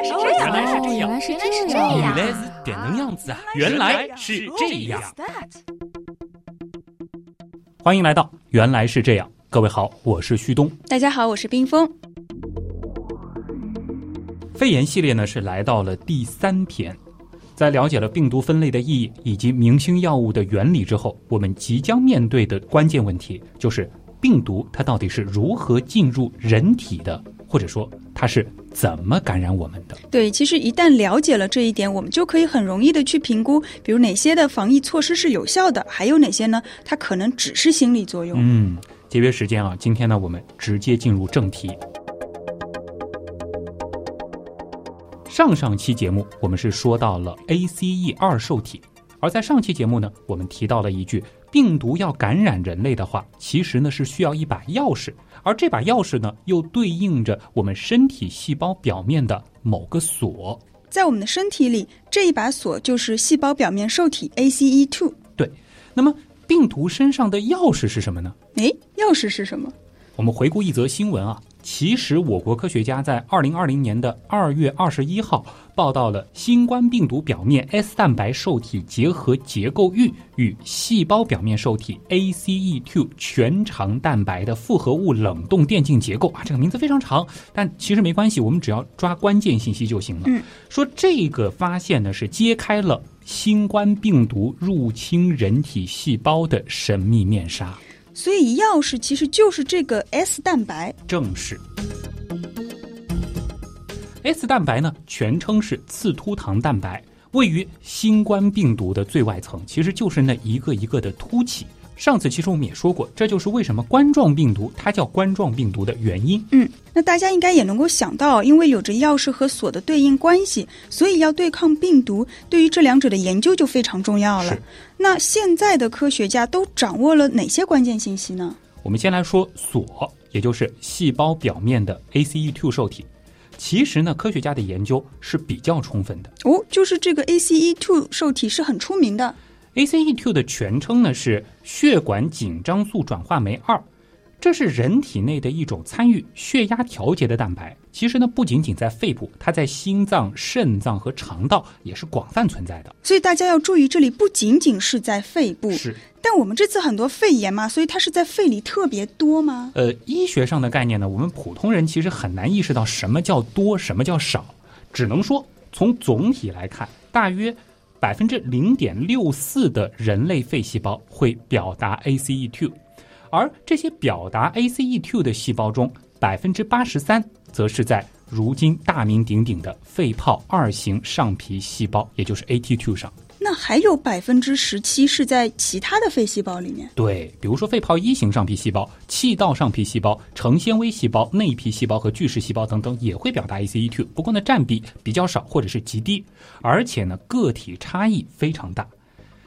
来是这样，原来是这样，原来是这样，原来是这样子啊！原来是这样。欢迎来到《原来是这样》，各位好，我是旭东。大家好，我是冰峰。肺炎系列呢是来到了第三篇，在了解了病毒分类的意义以及明星药物的原理之后，我们即将面对的关键问题就是病毒它到底是如何进入人体的，或者说它是怎么感染我们的？对，其实一旦了解了这一点，我们就可以很容易的去评估，比如哪些的防疫措施是有效的，还有哪些呢？它可能只是心理作用。嗯，节约时间啊，今天呢，我们直接进入正题。上上期节目我们是说到了 ACE 二受体，而在上期节目呢，我们提到了一句，病毒要感染人类的话，其实呢是需要一把钥匙，而这把钥匙呢又对应着我们身体细胞表面的某个锁。在我们的身体里，这一把锁就是细胞表面受体 ACE2。对，那么病毒身上的钥匙是什么呢？诶，钥匙是什么？我们回顾一则新闻啊。其实，我国科学家在二零二零年的二月二十一号报道了新冠病毒表面 S 蛋白受体结合结构域与细胞表面受体 ACE2 全长蛋白的复合物冷冻电镜结构啊，这个名字非常长，但其实没关系，我们只要抓关键信息就行了。嗯，说这个发现呢，是揭开了新冠病毒入侵人体细胞的神秘面纱。所以钥匙其实就是这个 S 蛋白，正是。S 蛋白呢，全称是刺突糖蛋白，位于新冠病毒的最外层，其实就是那一个一个的凸起。上次其实我们也说过，这就是为什么冠状病毒它叫冠状病毒的原因。嗯，那大家应该也能够想到，因为有着钥匙和锁的对应关系，所以要对抗病毒，对于这两者的研究就非常重要了。那现在的科学家都掌握了哪些关键信息呢？我们先来说锁，也就是细胞表面的 ACE2 受体。其实呢，科学家的研究是比较充分的。哦，就是这个 ACE2 受体是很出名的。ACE2 的全称呢是血管紧张素转化酶二，这是人体内的一种参与血压调节的蛋白。其实呢，不仅仅在肺部，它在心脏、肾脏和肠道也是广泛存在的。所以大家要注意，这里不仅仅是在肺部。是。但我们这次很多肺炎嘛，所以它是在肺里特别多吗？呃，医学上的概念呢，我们普通人其实很难意识到什么叫多，什么叫少，只能说从总体来看，大约。百分之零点六四的人类肺细胞会表达 ACE2，而这些表达 ACE2 的细胞中，百分之八十三则是在如今大名鼎鼎的肺泡二型上皮细胞，也就是 AT2 上。那还有百分之十七是在其他的肺细胞里面。对，比如说肺泡一型上皮细胞、气道上皮细胞、成纤维细胞、内皮细胞和巨噬细胞等等，也会表达 ACE2。不过呢，占比比较少或者是极低，而且呢，个体差异非常大。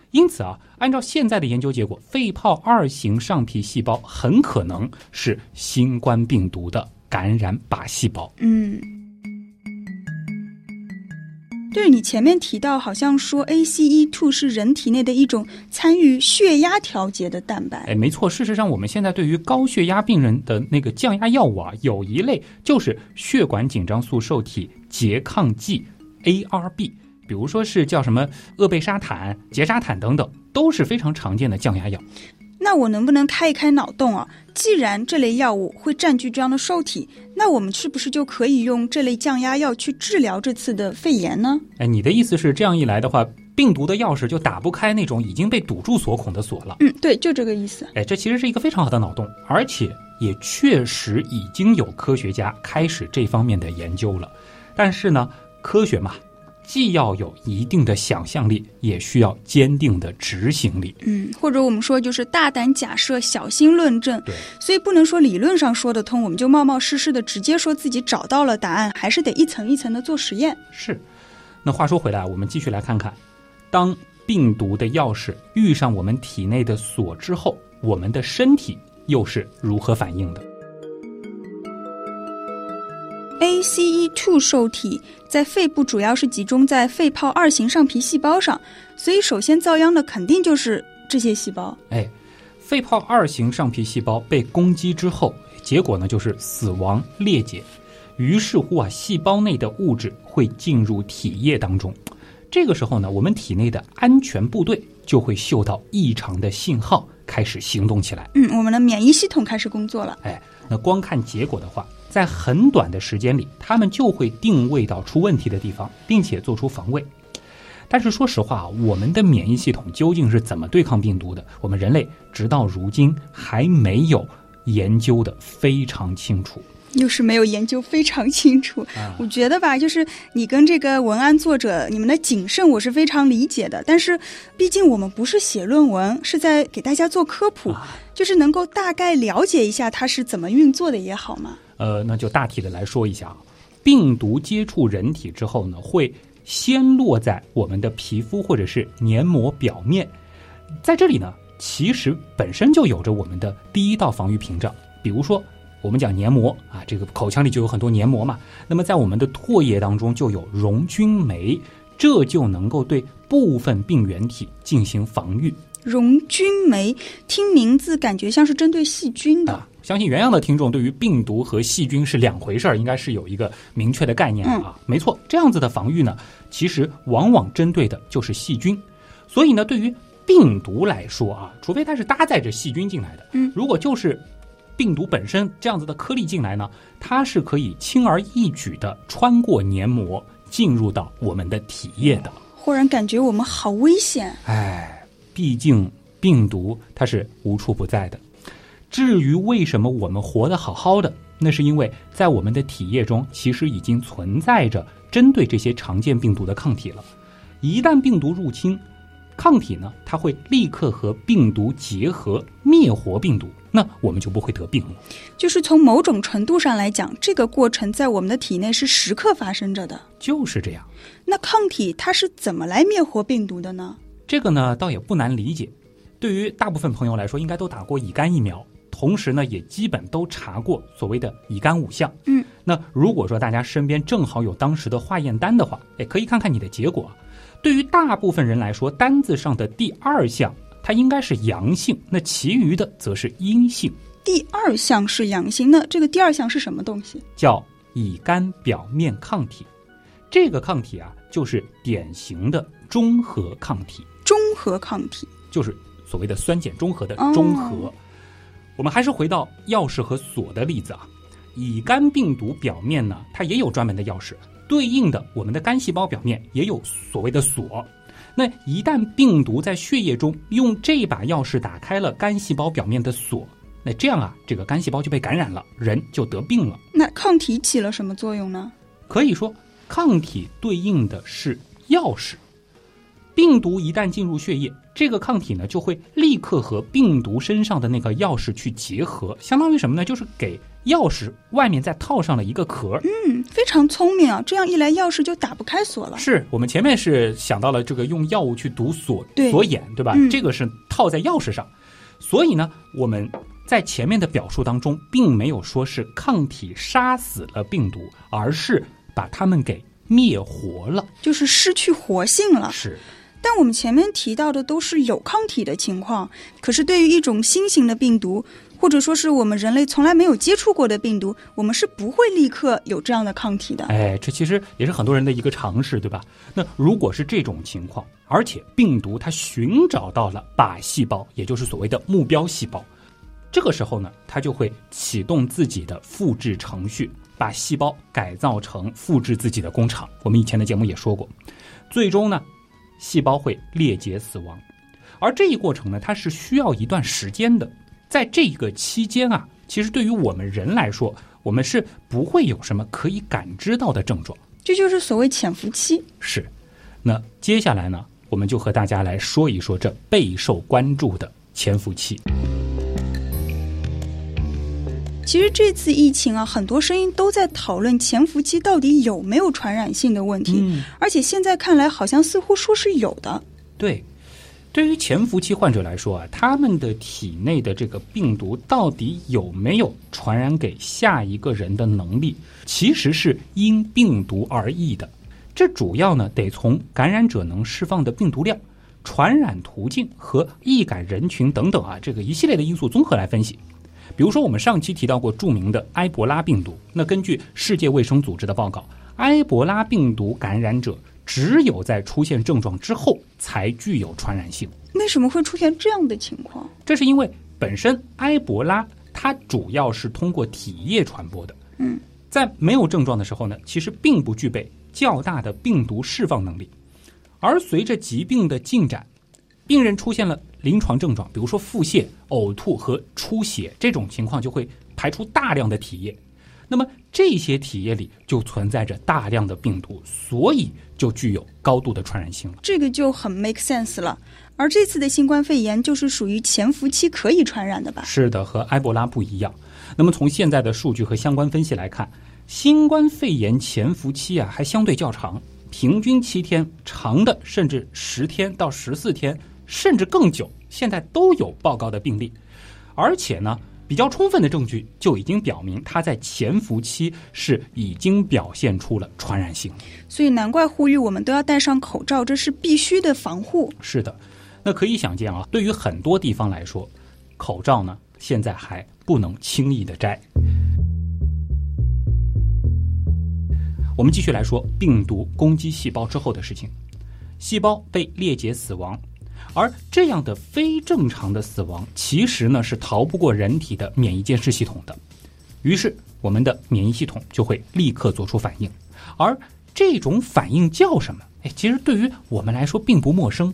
因此啊，按照现在的研究结果，肺泡二型上皮细胞很可能是新冠病毒的感染靶细胞。嗯。对你前面提到，好像说 ACE2 是人体内的一种参与血压调节的蛋白。哎，没错。事实上，我们现在对于高血压病人的那个降压药物啊，有一类就是血管紧张素受体拮抗剂 ARB，比如说是叫什么厄贝沙坦、捷沙坦等等，都是非常常见的降压药。那我能不能开一开脑洞啊？既然这类药物会占据这样的受体，那我们是不是就可以用这类降压药去治疗这次的肺炎呢？哎，你的意思是这样一来的话，病毒的钥匙就打不开那种已经被堵住锁孔的锁了？嗯，对，就这个意思。哎，这其实是一个非常好的脑洞，而且也确实已经有科学家开始这方面的研究了。但是呢，科学嘛。既要有一定的想象力，也需要坚定的执行力。嗯，或者我们说就是大胆假设，小心论证。对，所以不能说理论上说得通，我们就冒冒失失的直接说自己找到了答案，还是得一层一层的做实验。是。那话说回来，我们继续来看看，当病毒的钥匙遇上我们体内的锁之后，我们的身体又是如何反应的？ACE2 受体在肺部主要是集中在肺泡二型上皮细胞上，所以首先遭殃的肯定就是这些细胞。哎，肺泡二型上皮细胞被攻击之后，结果呢就是死亡裂解。于是乎啊，细胞内的物质会进入体液当中。这个时候呢，我们体内的安全部队就会嗅到异常的信号，开始行动起来。嗯，我们的免疫系统开始工作了。哎，那光看结果的话，在很短的时间里，他们就会定位到出问题的地方，并且做出防卫。但是说实话啊，我们的免疫系统究竟是怎么对抗病毒的？我们人类直到如今还没有研究的非常清楚。又是没有研究非常清楚，我觉得吧，就是你跟这个文案作者你们的谨慎，我是非常理解的。但是，毕竟我们不是写论文，是在给大家做科普，就是能够大概了解一下它是怎么运作的也好嘛。呃，那就大体的来说一下啊，病毒接触人体之后呢，会先落在我们的皮肤或者是黏膜表面，在这里呢，其实本身就有着我们的第一道防御屏障，比如说。我们讲黏膜啊，这个口腔里就有很多黏膜嘛。那么在我们的唾液当中就有溶菌酶，这就能够对部分病原体进行防御。溶菌酶听名字感觉像是针对细菌的。相信原样的听众对于病毒和细菌是两回事儿，应该是有一个明确的概念的啊。没错，这样子的防御呢，其实往往针对的就是细菌。所以呢，对于病毒来说啊，除非它是搭载着细菌进来的，嗯，如果就是。病毒本身这样子的颗粒进来呢，它是可以轻而易举的穿过黏膜进入到我们的体液的。忽然感觉我们好危险。哎，毕竟病毒它是无处不在的。至于为什么我们活得好好的，那是因为在我们的体液中其实已经存在着针对这些常见病毒的抗体了。一旦病毒入侵，抗体呢，它会立刻和病毒结合，灭活病毒，那我们就不会得病了。就是从某种程度上来讲，这个过程在我们的体内是时刻发生着的。就是这样。那抗体它是怎么来灭活病毒的呢？这个呢，倒也不难理解。对于大部分朋友来说，应该都打过乙肝疫苗，同时呢，也基本都查过所谓的乙肝五项。嗯。那如果说大家身边正好有当时的化验单的话，也可以看看你的结果。对于大部分人来说，单子上的第二项它应该是阳性，那其余的则是阴性。第二项是阳性，那这个第二项是什么东西？叫乙肝表面抗体。这个抗体啊，就是典型的中和抗体。中和抗体就是所谓的酸碱中和的中和。我们还是回到钥匙和锁的例子啊，乙肝病毒表面呢，它也有专门的钥匙。对应的，我们的肝细胞表面也有所谓的锁。那一旦病毒在血液中用这把钥匙打开了肝细胞表面的锁，那这样啊，这个肝细胞就被感染了，人就得病了。那抗体起了什么作用呢？可以说，抗体对应的是钥匙。病毒一旦进入血液，这个抗体呢就会立刻和病毒身上的那个钥匙去结合，相当于什么呢？就是给。钥匙外面再套上了一个壳，嗯，非常聪明啊！这样一来，钥匙就打不开锁了。是我们前面是想到了这个用药物去堵锁锁眼，对吧？这个是套在钥匙上，所以呢，我们在前面的表述当中，并没有说是抗体杀死了病毒，而是把它们给灭活了，就是失去活性了。是，但我们前面提到的都是有抗体的情况，可是对于一种新型的病毒。或者说是我们人类从来没有接触过的病毒，我们是不会立刻有这样的抗体的。哎，这其实也是很多人的一个常识，对吧？那如果是这种情况，而且病毒它寻找到了靶细胞，也就是所谓的目标细胞，这个时候呢，它就会启动自己的复制程序，把细胞改造成复制自己的工厂。我们以前的节目也说过，最终呢，细胞会裂解死亡，而这一过程呢，它是需要一段时间的。在这个期间啊，其实对于我们人来说，我们是不会有什么可以感知到的症状，这就是所谓潜伏期。是，那接下来呢，我们就和大家来说一说这备受关注的潜伏期。其实这次疫情啊，很多声音都在讨论潜伏期到底有没有传染性的问题，而且现在看来，好像似乎说是有的。对。对于潜伏期患者来说啊，他们的体内的这个病毒到底有没有传染给下一个人的能力，其实是因病毒而异的。这主要呢得从感染者能释放的病毒量、传染途径和易感人群等等啊这个一系列的因素综合来分析。比如说，我们上期提到过著名的埃博拉病毒。那根据世界卫生组织的报告，埃博拉病毒感染者只有在出现症状之后才具有传染性。为什么会出现这样的情况？这是因为本身埃博拉它主要是通过体液传播的。嗯，在没有症状的时候呢，其实并不具备较大的病毒释放能力。而随着疾病的进展，病人出现了临床症状，比如说腹泻、呕吐和出血，这种情况就会排出大量的体液。那么这些体液里就存在着大量的病毒，所以就具有高度的传染性了。这个就很 make sense 了。而这次的新冠肺炎就是属于潜伏期可以传染的吧？是的，和埃博拉不一样。那么从现在的数据和相关分析来看，新冠肺炎潜伏期啊还相对较长，平均七天，长的甚至十天到十四天，甚至更久，现在都有报告的病例。而且呢，比较充分的证据就已经表明，它在潜伏期是已经表现出了传染性。所以难怪呼吁我们都要戴上口罩，这是必须的防护。是的。那可以想见啊，对于很多地方来说，口罩呢现在还不能轻易的摘。我们继续来说病毒攻击细胞之后的事情，细胞被裂解死亡，而这样的非正常的死亡，其实呢是逃不过人体的免疫监视系统的，于是我们的免疫系统就会立刻做出反应，而这种反应叫什么？哎，其实对于我们来说并不陌生。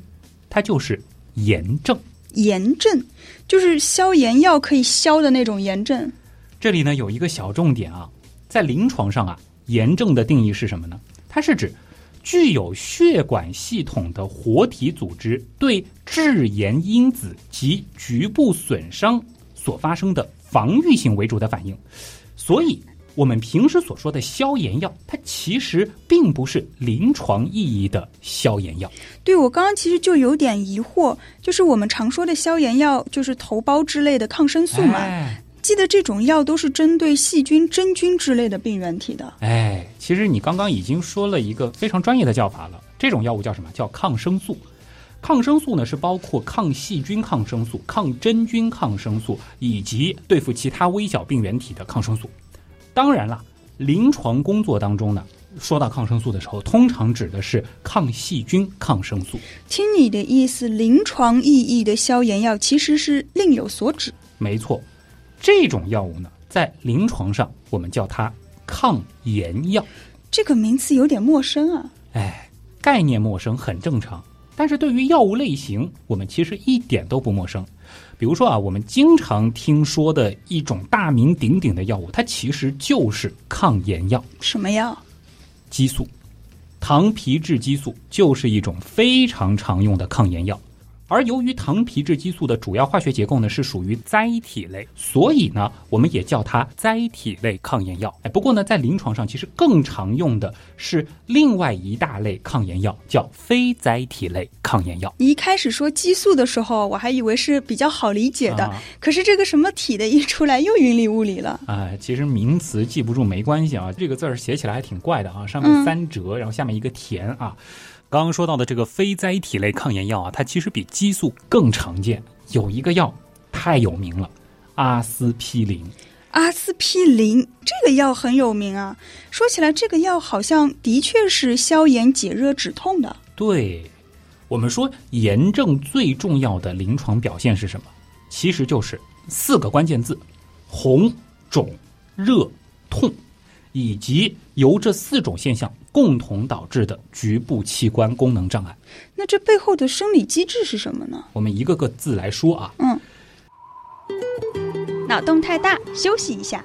它就是炎症，炎症就是消炎药可以消的那种炎症。这里呢有一个小重点啊，在临床上啊，炎症的定义是什么呢？它是指具有血管系统的活体组织对致炎因子及局部损伤所发生的防御性为主的反应，所以。我们平时所说的消炎药，它其实并不是临床意义的消炎药。对我刚刚其实就有点疑惑，就是我们常说的消炎药，就是头孢之类的抗生素嘛。记得这种药都是针对细菌、真菌之类的病原体的。哎，其实你刚刚已经说了一个非常专业的叫法了，这种药物叫什么？叫抗生素。抗生素呢是包括抗细菌抗生素、抗真菌抗生素以及对付其他微小病原体的抗生素。当然了，临床工作当中呢，说到抗生素的时候，通常指的是抗细菌抗生素。听你的意思，临床意义的消炎药其实是另有所指。没错，这种药物呢，在临床上我们叫它抗炎药。这个名词有点陌生啊。哎，概念陌生很正常，但是对于药物类型，我们其实一点都不陌生。比如说啊，我们经常听说的一种大名鼎鼎的药物，它其实就是抗炎药。什么药？激素，糖皮质激素就是一种非常常用的抗炎药。而由于糖皮质激素的主要化学结构呢是属于甾体类，所以呢我们也叫它甾体类抗炎药。哎，不过呢在临床上其实更常用的是另外一大类抗炎药，叫非甾体类抗炎药。你一开始说激素的时候，我还以为是比较好理解的，可是这个什么体的一出来又云里雾里了。哎，其实名词记不住没关系啊，这个字儿写起来还挺怪的啊，上面三折，然后下面一个田啊。刚刚说到的这个非甾体类抗炎药啊，它其实比激素更常见。有一个药太有名了，阿司匹林。阿司匹林这个药很有名啊。说起来，这个药好像的确是消炎解热止痛的。对，我们说炎症最重要的临床表现是什么？其实就是四个关键字：红、肿、热、痛。以及由这四种现象共同导致的局部器官功能障碍。那这背后的生理机制是什么呢？我们一个个字来说啊。嗯。脑洞太大，休息一下。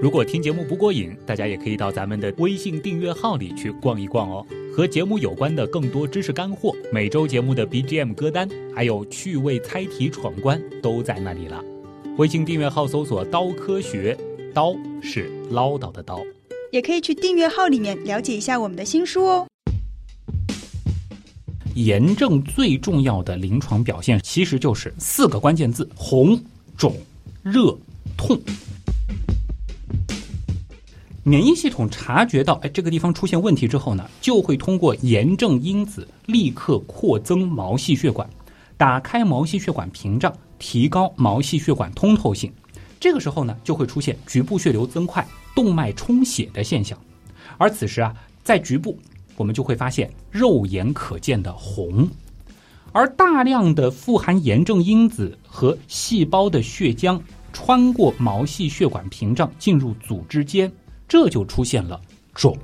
如果听节目不过瘾，大家也可以到咱们的微信订阅号里去逛一逛哦。和节目有关的更多知识干货，每周节目的 BGM 歌单，还有趣味猜题闯关，都在那里了。微信订阅号搜索“刀科学”。刀是唠叨的刀，也可以去订阅号里面了解一下我们的新书哦。炎症最重要的临床表现其实就是四个关键字：红、肿、热、痛。免疫系统察觉到哎这个地方出现问题之后呢，就会通过炎症因子立刻扩增毛细血管，打开毛细血管屏障。提高毛细血管通透性。这个时候呢，就会出现局部血流增快、动脉充血的现象。而此时啊，在局部我们就会发现肉眼可见的红，而大量的富含炎症因子和细胞的血浆穿过毛细血管屏障进入组织间，这就出现了肿。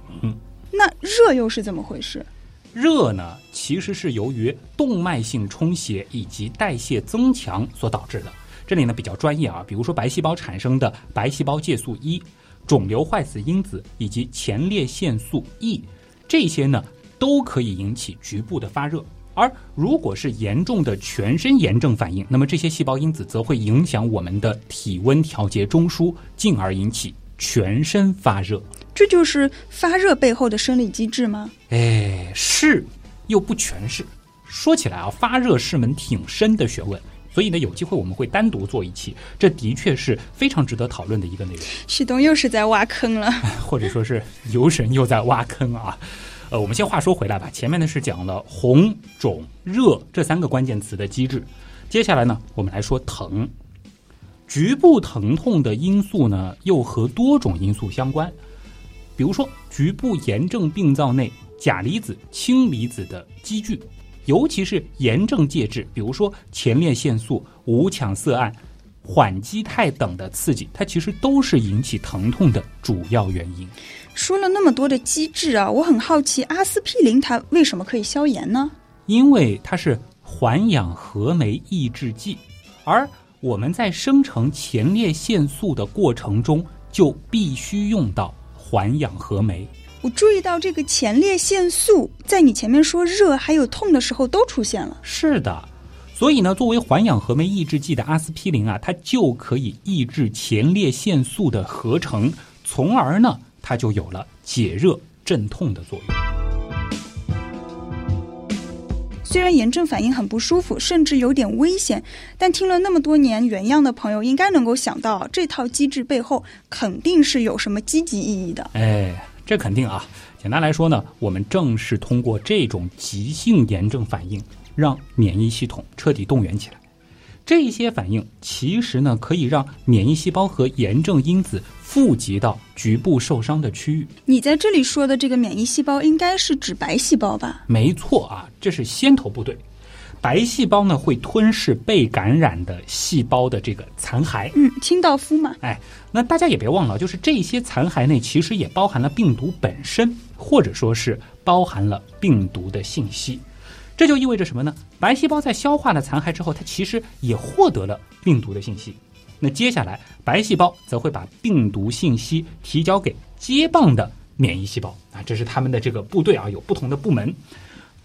那热又是怎么回事？热呢，其实是由于动脉性充血以及代谢增强所导致的。这里呢比较专业啊，比如说白细胞产生的白细胞介素一、肿瘤坏死因子以及前列腺素 E，这些呢都可以引起局部的发热。而如果是严重的全身炎症反应，那么这些细胞因子则会影响我们的体温调节中枢，进而引起全身发热。这就是发热背后的生理机制吗？哎，是，又不全是。说起来啊，发热是门挺深的学问，所以呢，有机会我们会单独做一期。这的确是非常值得讨论的一个内容。旭东又是在挖坑了，或者说是游神又在挖坑啊。呃，我们先话说回来吧，前面呢是讲了红、肿、热这三个关键词的机制，接下来呢，我们来说疼。局部疼痛的因素呢，又和多种因素相关。比如说，局部炎症病灶内钾离子、氢离子的积聚，尤其是炎症介质，比如说前列腺素、五羟色胺、缓激肽等的刺激，它其实都是引起疼痛的主要原因。说了那么多的机制啊，我很好奇，阿司匹林它为什么可以消炎呢？因为它是环氧合酶抑制剂，而我们在生成前列腺素的过程中，就必须用到。环氧合酶，我注意到这个前列腺素在你前面说热还有痛的时候都出现了。是的，所以呢，作为环氧合酶抑制剂的阿司匹林啊，它就可以抑制前列腺素的合成，从而呢，它就有了解热镇痛的作用。虽然炎症反应很不舒服，甚至有点危险，但听了那么多年原样的朋友，应该能够想到这套机制背后肯定是有什么积极意义的。哎，这肯定啊！简单来说呢，我们正是通过这种急性炎症反应，让免疫系统彻底动员起来。这些反应其实呢，可以让免疫细胞和炎症因子富集到局部受伤的区域。你在这里说的这个免疫细胞，应该是指白细胞吧？没错啊，这是先头部队。白细胞呢，会吞噬被感染的细胞的这个残骸。嗯，清道夫嘛。哎，那大家也别忘了，就是这些残骸内其实也包含了病毒本身，或者说是包含了病毒的信息。这就意味着什么呢？白细胞在消化了残骸之后，它其实也获得了病毒的信息。那接下来，白细胞则会把病毒信息提交给接棒的免疫细胞啊，这是他们的这个部队啊，有不同的部门，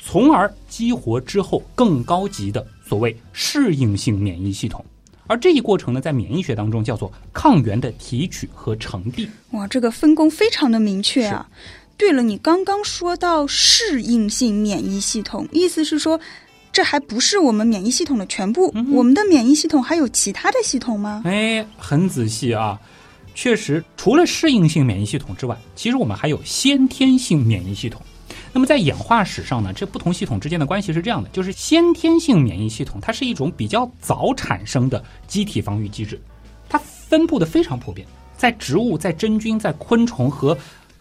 从而激活之后更高级的所谓适应性免疫系统。而这一过程呢，在免疫学当中叫做抗原的提取和成递。哇，这个分工非常的明确啊。对了，你刚刚说到适应性免疫系统，意思是说，这还不是我们免疫系统的全部？我们的免疫系统还有其他的系统吗？哎，很仔细啊，确实，除了适应性免疫系统之外，其实我们还有先天性免疫系统。那么在演化史上呢，这不同系统之间的关系是这样的：就是先天性免疫系统，它是一种比较早产生的机体防御机制，它分布的非常普遍，在植物、在真菌、在昆虫和。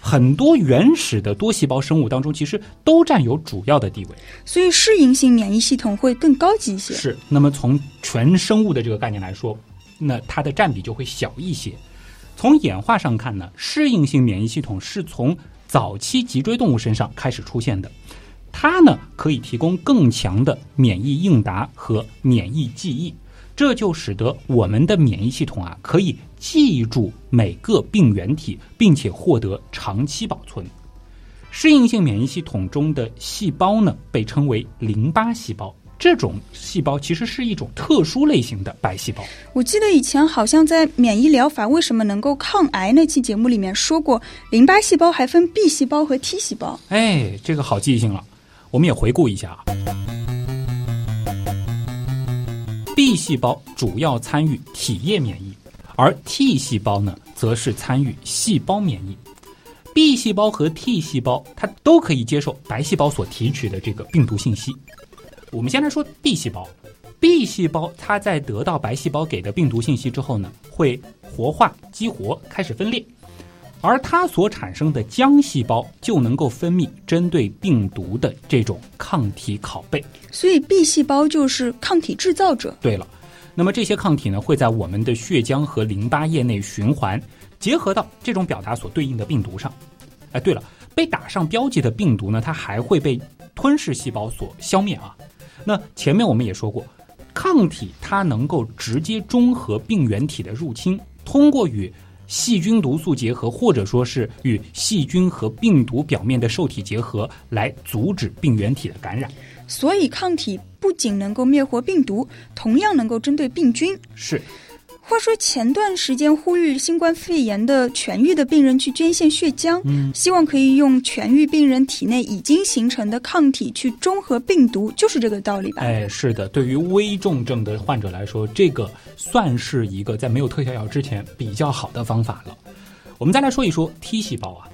很多原始的多细胞生物当中，其实都占有主要的地位，所以适应性免疫系统会更高级一些。是，那么从全生物的这个概念来说，那它的占比就会小一些。从演化上看呢，适应性免疫系统是从早期脊椎动物身上开始出现的，它呢可以提供更强的免疫应答和免疫记忆。这就使得我们的免疫系统啊，可以记住每个病原体，并且获得长期保存。适应性免疫系统中的细胞呢，被称为淋巴细胞。这种细胞其实是一种特殊类型的白细胞。我记得以前好像在免疫疗法为什么能够抗癌那期节目里面说过，淋巴细胞还分 B 细胞和 T 细胞。哎，这个好记性了。我们也回顾一下啊。B 细胞主要参与体液免疫，而 T 细胞呢，则是参与细胞免疫。B 细胞和 T 细胞，它都可以接受白细胞所提取的这个病毒信息。我们先来说 B 细胞 B 细胞它在得到白细胞给的病毒信息之后呢，会活化、激活，开始分裂，而它所产生的浆细胞就能够分泌针对病毒的这种抗体拷贝。所以 B 细胞就是抗体制造者。对了，那么这些抗体呢，会在我们的血浆和淋巴液内循环，结合到这种表达所对应的病毒上。哎，对了，被打上标记的病毒呢，它还会被吞噬细胞所消灭啊。那前面我们也说过。抗体它能够直接中和病原体的入侵，通过与细菌毒素结合，或者说是与细菌和病毒表面的受体结合，来阻止病原体的感染。所以，抗体不仅能够灭活病毒，同样能够针对病菌。是。话说前段时间呼吁新冠肺炎的痊愈的病人去捐献血浆，嗯，希望可以用痊愈病人体内已经形成的抗体去中和病毒，就是这个道理吧？哎，是的，对于危重症的患者来说，这个算是一个在没有特效药之前比较好的方法了。我们再来说一说 T 细胞啊，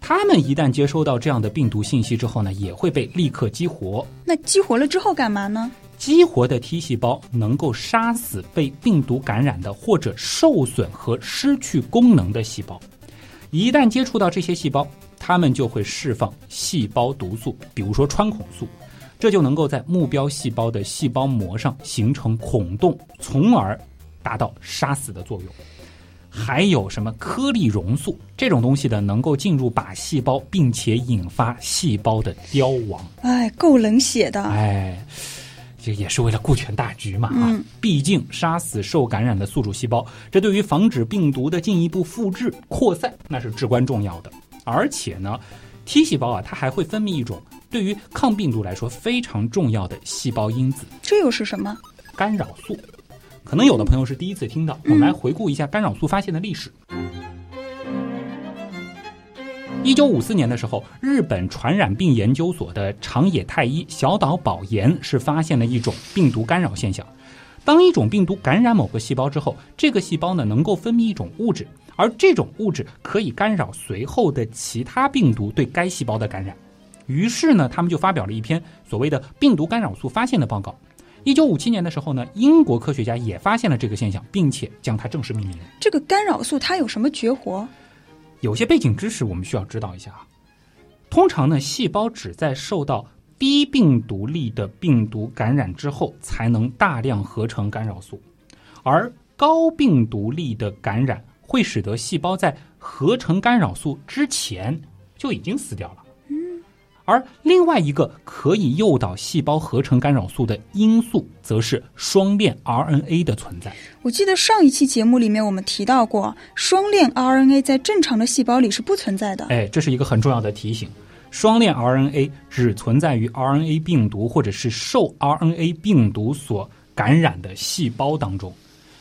他们一旦接收到这样的病毒信息之后呢，也会被立刻激活。那激活了之后干嘛呢？激活的 T 细胞能够杀死被病毒感染的或者受损和失去功能的细胞。一旦接触到这些细胞，它们就会释放细胞毒素，比如说穿孔素，这就能够在目标细胞的细胞膜上形成孔洞，从而达到杀死的作用。还有什么颗粒溶素这种东西的，能够进入靶细胞，并且引发细胞的凋亡。哎，够冷血的。哎。这也是为了顾全大局嘛啊！毕竟杀死受感染的宿主细胞，这对于防止病毒的进一步复制扩散，那是至关重要的。而且呢，T 细胞啊，它还会分泌一种对于抗病毒来说非常重要的细胞因子，这又是什么？干扰素。可能有的朋友是第一次听到，我们来回顾一下干扰素发现的历史。一九五四年的时候，日本传染病研究所的长野太一、小岛保研是发现了一种病毒干扰现象。当一种病毒感染某个细胞之后，这个细胞呢能够分泌一种物质，而这种物质可以干扰随后的其他病毒对该细胞的感染。于是呢，他们就发表了一篇所谓的病毒干扰素发现的报告。一九五七年的时候呢，英国科学家也发现了这个现象，并且将它正式命名。这个干扰素它有什么绝活？有些背景知识我们需要知道一下啊。通常呢，细胞只在受到低病毒力的病毒感染之后，才能大量合成干扰素，而高病毒力的感染会使得细胞在合成干扰素之前就已经死掉了。而另外一个可以诱导细胞合成干扰素的因素，则是双链 RNA 的存在。我记得上一期节目里面我们提到过，双链 RNA 在正常的细胞里是不存在的。哎，这是一个很重要的提醒。双链 RNA 只存在于 RNA 病毒或者是受 RNA 病毒所感染的细胞当中。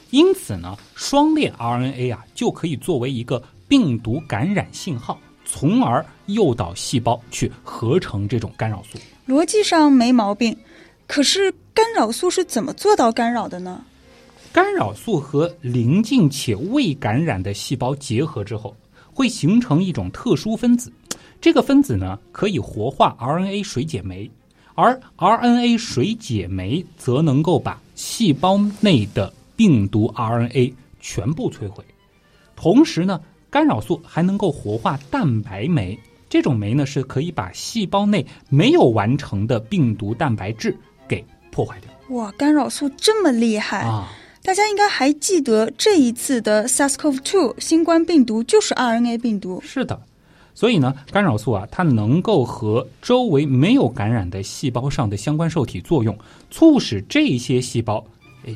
因此呢，双链 RNA 啊就可以作为一个病毒感染信号。从而诱导细胞去合成这种干扰素，逻辑上没毛病。可是干扰素是怎么做到干扰的呢？干扰素和邻近且未感染的细胞结合之后，会形成一种特殊分子。这个分子呢，可以活化 RNA 水解酶，而 RNA 水解酶则能够把细胞内的病毒 RNA 全部摧毁。同时呢。干扰素还能够活化蛋白酶，这种酶呢是可以把细胞内没有完成的病毒蛋白质给破坏掉。哇，干扰素这么厉害啊！大家应该还记得这一次的 SARS-CoV-2 新冠病毒就是 RNA 病毒。是的，所以呢，干扰素啊，它能够和周围没有感染的细胞上的相关受体作用，促使这些细胞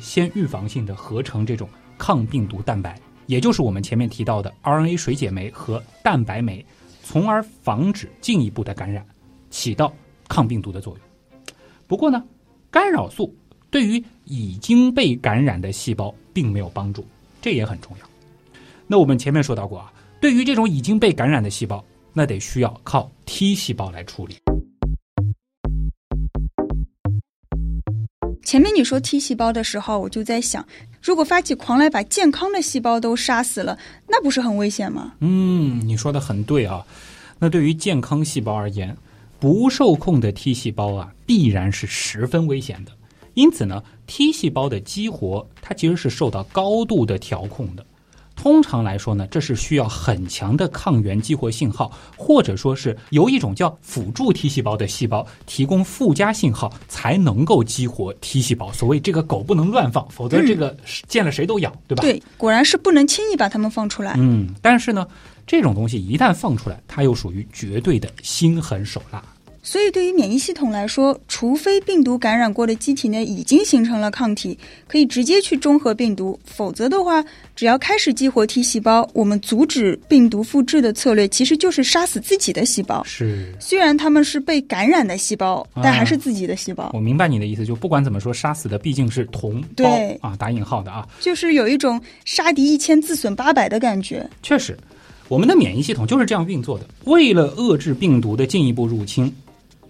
先预防性的合成这种抗病毒蛋白。也就是我们前面提到的 RNA 水解酶和蛋白酶，从而防止进一步的感染，起到抗病毒的作用。不过呢，干扰素对于已经被感染的细胞并没有帮助，这也很重要。那我们前面说到过啊，对于这种已经被感染的细胞，那得需要靠 T 细胞来处理。前面你说 T 细胞的时候，我就在想，如果发起狂来把健康的细胞都杀死了，那不是很危险吗？嗯，你说的很对啊。那对于健康细胞而言，不受控的 T 细胞啊，必然是十分危险的，因此呢，T 细胞的激活它其实是受到高度的调控的。通常来说呢，这是需要很强的抗原激活信号，或者说是由一种叫辅助 T 细胞的细胞提供附加信号，才能够激活 T 细胞。所谓这个狗不能乱放，否则这个见了谁都咬，对吧？对，果然是不能轻易把它们放出来。嗯，但是呢，这种东西一旦放出来，它又属于绝对的心狠手辣。所以，对于免疫系统来说，除非病毒感染过的机体内已经形成了抗体，可以直接去中和病毒；否则的话，只要开始激活 T 细胞，我们阻止病毒复制的策略其实就是杀死自己的细胞。是，虽然他们是被感染的细胞，但还是自己的细胞。我明白你的意思，就不管怎么说，杀死的毕竟是同胞啊，打引号的啊，就是有一种杀敌一千自损八百的感觉。确实，我们的免疫系统就是这样运作的，为了遏制病毒的进一步入侵。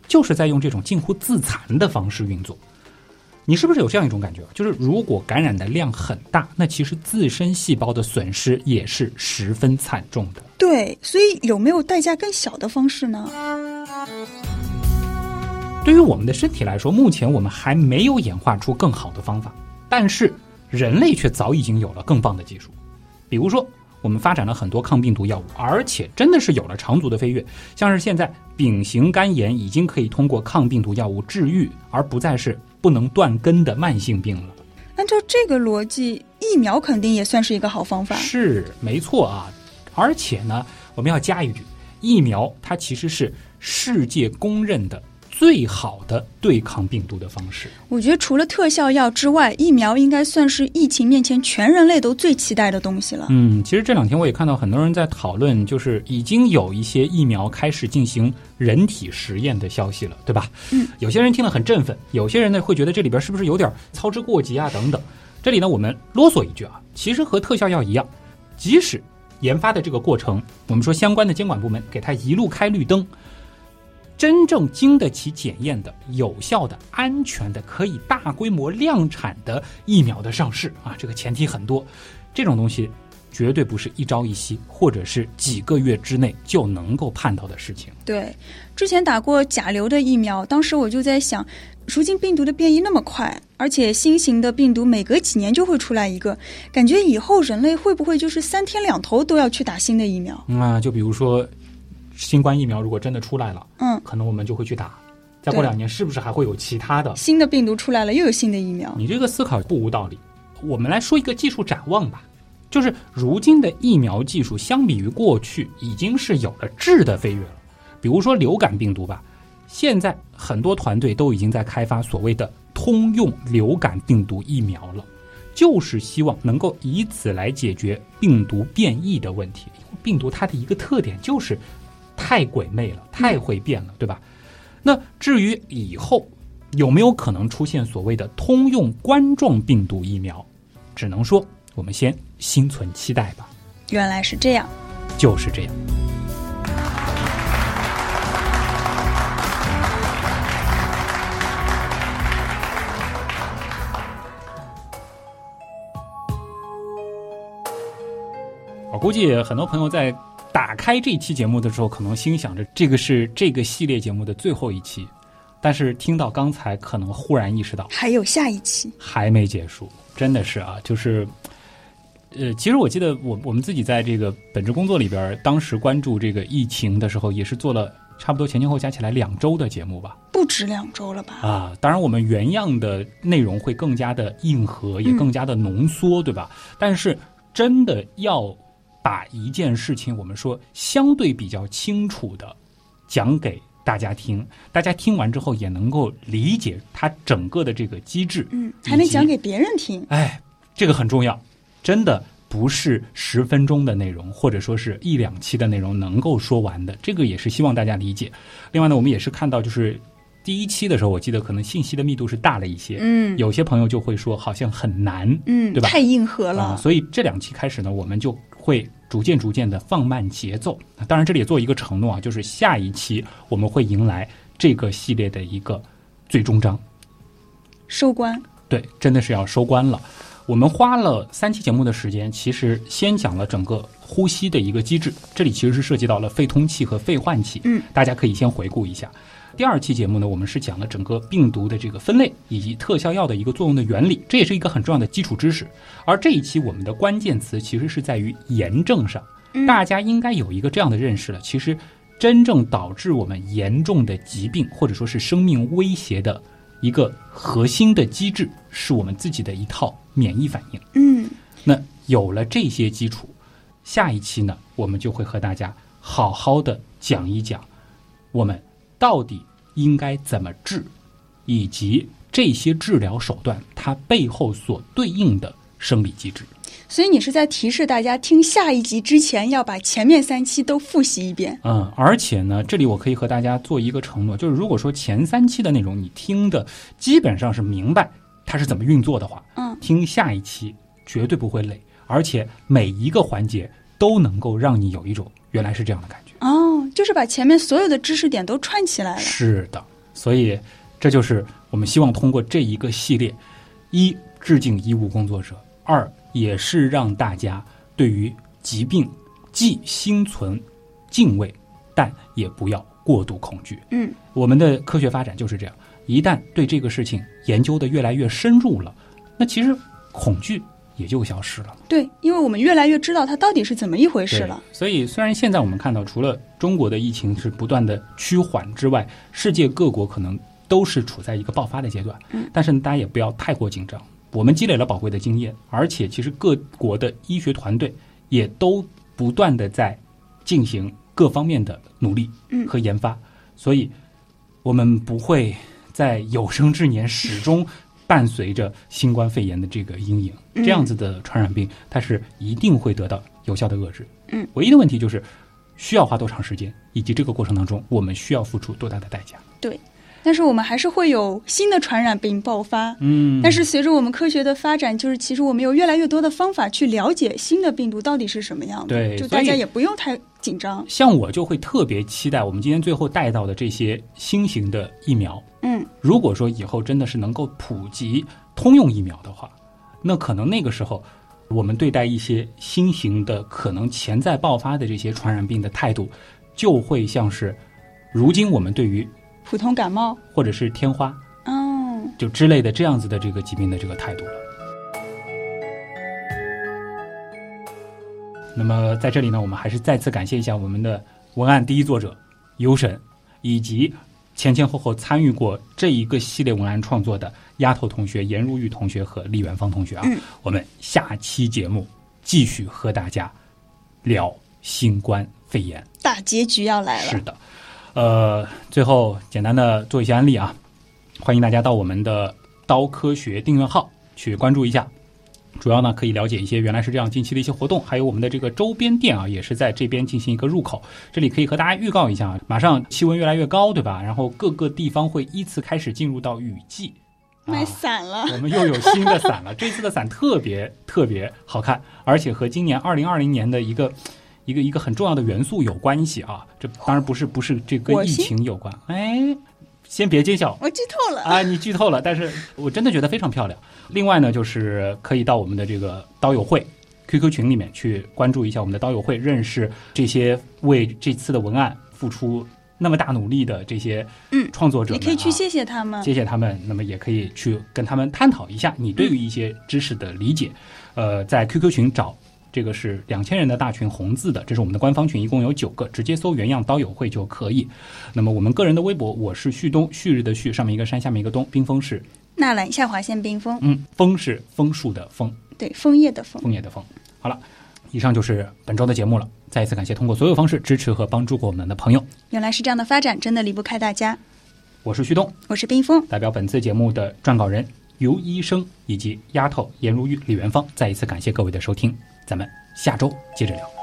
就是在用这种近乎自残的方式运作，你是不是有这样一种感觉？就是如果感染的量很大，那其实自身细胞的损失也是十分惨重的。对，所以有没有代价更小的方式呢？对于我们的身体来说，目前我们还没有演化出更好的方法，但是人类却早已经有了更棒的技术，比如说。我们发展了很多抗病毒药物，而且真的是有了长足的飞跃。像是现在丙型肝炎已经可以通过抗病毒药物治愈，而不再是不能断根的慢性病了。按照这个逻辑，疫苗肯定也算是一个好方法。是没错啊，而且呢，我们要加一句，疫苗它其实是世界公认的。最好的对抗病毒的方式，我觉得除了特效药之外，疫苗应该算是疫情面前全人类都最期待的东西了。嗯，其实这两天我也看到很多人在讨论，就是已经有一些疫苗开始进行人体实验的消息了，对吧？嗯，有些人听了很振奋，有些人呢会觉得这里边是不是有点操之过急啊？等等。这里呢，我们啰嗦一句啊，其实和特效药一样，即使研发的这个过程，我们说相关的监管部门给它一路开绿灯。真正经得起检验的、有效的、安全的、可以大规模量产的疫苗的上市啊，这个前提很多。这种东西绝对不是一朝一夕，或者是几个月之内就能够盼到的事情。对，之前打过甲流的疫苗，当时我就在想，如今病毒的变异那么快，而且新型的病毒每隔几年就会出来一个，感觉以后人类会不会就是三天两头都要去打新的疫苗？啊，就比如说。新冠疫苗如果真的出来了，嗯，可能我们就会去打。再过两年，是不是还会有其他的新的病毒出来了，又有新的疫苗？你这个思考不无道理。我们来说一个技术展望吧，就是如今的疫苗技术相比于过去已经是有了质的飞跃了。比如说流感病毒吧，现在很多团队都已经在开发所谓的通用流感病毒疫苗了，就是希望能够以此来解决病毒变异的问题。病毒它的一个特点就是。太鬼魅了，太会变了，对吧？那至于以后有没有可能出现所谓的通用冠状病毒疫苗，只能说我们先心存期待吧。原来是这样，就是这样。我估计很多朋友在。打开这期节目的时候，可能心想着这个是这个系列节目的最后一期，但是听到刚才，可能忽然意识到还有下一期，还没结束。真的是啊，就是，呃，其实我记得我我们自己在这个本职工作里边，当时关注这个疫情的时候，也是做了差不多前前后加起来两周的节目吧，不止两周了吧？啊，当然我们原样的内容会更加的硬核，也更加的浓缩，对吧？但是真的要。把一件事情，我们说相对比较清楚的讲给大家听，大家听完之后也能够理解它整个的这个机制，嗯，还能讲给别人听。哎，这个很重要，真的不是十分钟的内容，或者说是一两期的内容能够说完的。这个也是希望大家理解。另外呢，我们也是看到，就是第一期的时候，我记得可能信息的密度是大了一些，嗯，有些朋友就会说好像很难，嗯，对吧？太硬核了。所以这两期开始呢，我们就会。逐渐逐渐的放慢节奏，当然这里也做一个承诺啊，就是下一期我们会迎来这个系列的一个最终章，收官。对，真的是要收官了。我们花了三期节目的时间，其实先讲了整个呼吸的一个机制，这里其实是涉及到了肺通气和肺换气。嗯，大家可以先回顾一下。第二期节目呢，我们是讲了整个病毒的这个分类以及特效药的一个作用的原理，这也是一个很重要的基础知识。而这一期我们的关键词其实是在于炎症上，大家应该有一个这样的认识了。其实，真正导致我们严重的疾病或者说是生命威胁的一个核心的机制，是我们自己的一套免疫反应。嗯，那有了这些基础，下一期呢，我们就会和大家好好的讲一讲我们。到底应该怎么治，以及这些治疗手段它背后所对应的生理机制。所以你是在提示大家听下一集之前要把前面三期都复习一遍。嗯，而且呢，这里我可以和大家做一个承诺，就是如果说前三期的内容你听的基本上是明白它是怎么运作的话，嗯，听下一期绝对不会累，而且每一个环节都能够让你有一种原来是这样的感觉。哦，就是把前面所有的知识点都串起来了。是的，所以这就是我们希望通过这一个系列，一致敬医务工作者，二也是让大家对于疾病既心存敬畏，但也不要过度恐惧。嗯，我们的科学发展就是这样，一旦对这个事情研究的越来越深入了，那其实恐惧。也就消失了。对，因为我们越来越知道它到底是怎么一回事了。所以，虽然现在我们看到，除了中国的疫情是不断的趋缓之外，世界各国可能都是处在一个爆发的阶段。嗯，但是大家也不要太过紧张。我们积累了宝贵的经验，而且其实各国的医学团队也都不断的在进行各方面的努力和研发。所以，我们不会在有生之年始终。伴随着新冠肺炎的这个阴影，这样子的传染病，它是一定会得到有效的遏制。嗯，唯一的问题就是需要花多长时间，以及这个过程当中我们需要付出多大的代价。对。但是我们还是会有新的传染病爆发，嗯，但是随着我们科学的发展，就是其实我们有越来越多的方法去了解新的病毒到底是什么样的，对，就大家也不用太紧张。像我就会特别期待我们今天最后带到的这些新型的疫苗，嗯，如果说以后真的是能够普及通用疫苗的话，那可能那个时候我们对待一些新型的可能潜在爆发的这些传染病的态度，就会像是如今我们对于。普通感冒，或者是天花，嗯，就之类的这样子的这个疾病的这个态度了。那么在这里呢，我们还是再次感谢一下我们的文案第一作者尤神，以及前前后后参与过这一个系列文案创作的丫头同学、颜如玉同学和李元芳同学啊。我们下期节目继续和大家聊新冠肺炎，大结局要来了。是的。呃，最后简单的做一些案例啊，欢迎大家到我们的刀科学订阅号去关注一下，主要呢可以了解一些原来是这样近期的一些活动，还有我们的这个周边店啊，也是在这边进行一个入口。这里可以和大家预告一下，马上气温越来越高，对吧？然后各个地方会依次开始进入到雨季，卖伞了，我们又有新的伞了。这次的伞特别特别好看，而且和今年二零二零年的一个。一个一个很重要的元素有关系啊，这当然不是不是这跟疫情有关。哎，先别揭晓，我剧透了啊，你剧透了，但是我真的觉得非常漂亮。另外呢，就是可以到我们的这个刀友会 QQ 群里面去关注一下我们的刀友会，认识这些为这次的文案付出那么大努力的这些嗯创作者，你可以去谢谢他们，谢谢他们。那么也可以去跟他们探讨一下你对于一些知识的理解。呃，在 QQ 群找。这个是两千人的大群红字的，这是我们的官方群，一共有九个，直接搜“原样刀友会”就可以。那么我们个人的微博，我是旭东，旭日的旭，上面一个山，下面一个东，冰封是纳兰下划线冰封，嗯，枫是枫树的枫，对，枫叶的枫，枫叶的枫。好了，以上就是本周的节目了。再一次感谢通过所有方式支持和帮助过我们的朋友。原来是这样的发展，真的离不开大家。我是旭东，我是冰封，代表本次节目的撰稿人尤医生以及丫头颜如玉、李元芳，再一次感谢各位的收听。咱们下周接着聊。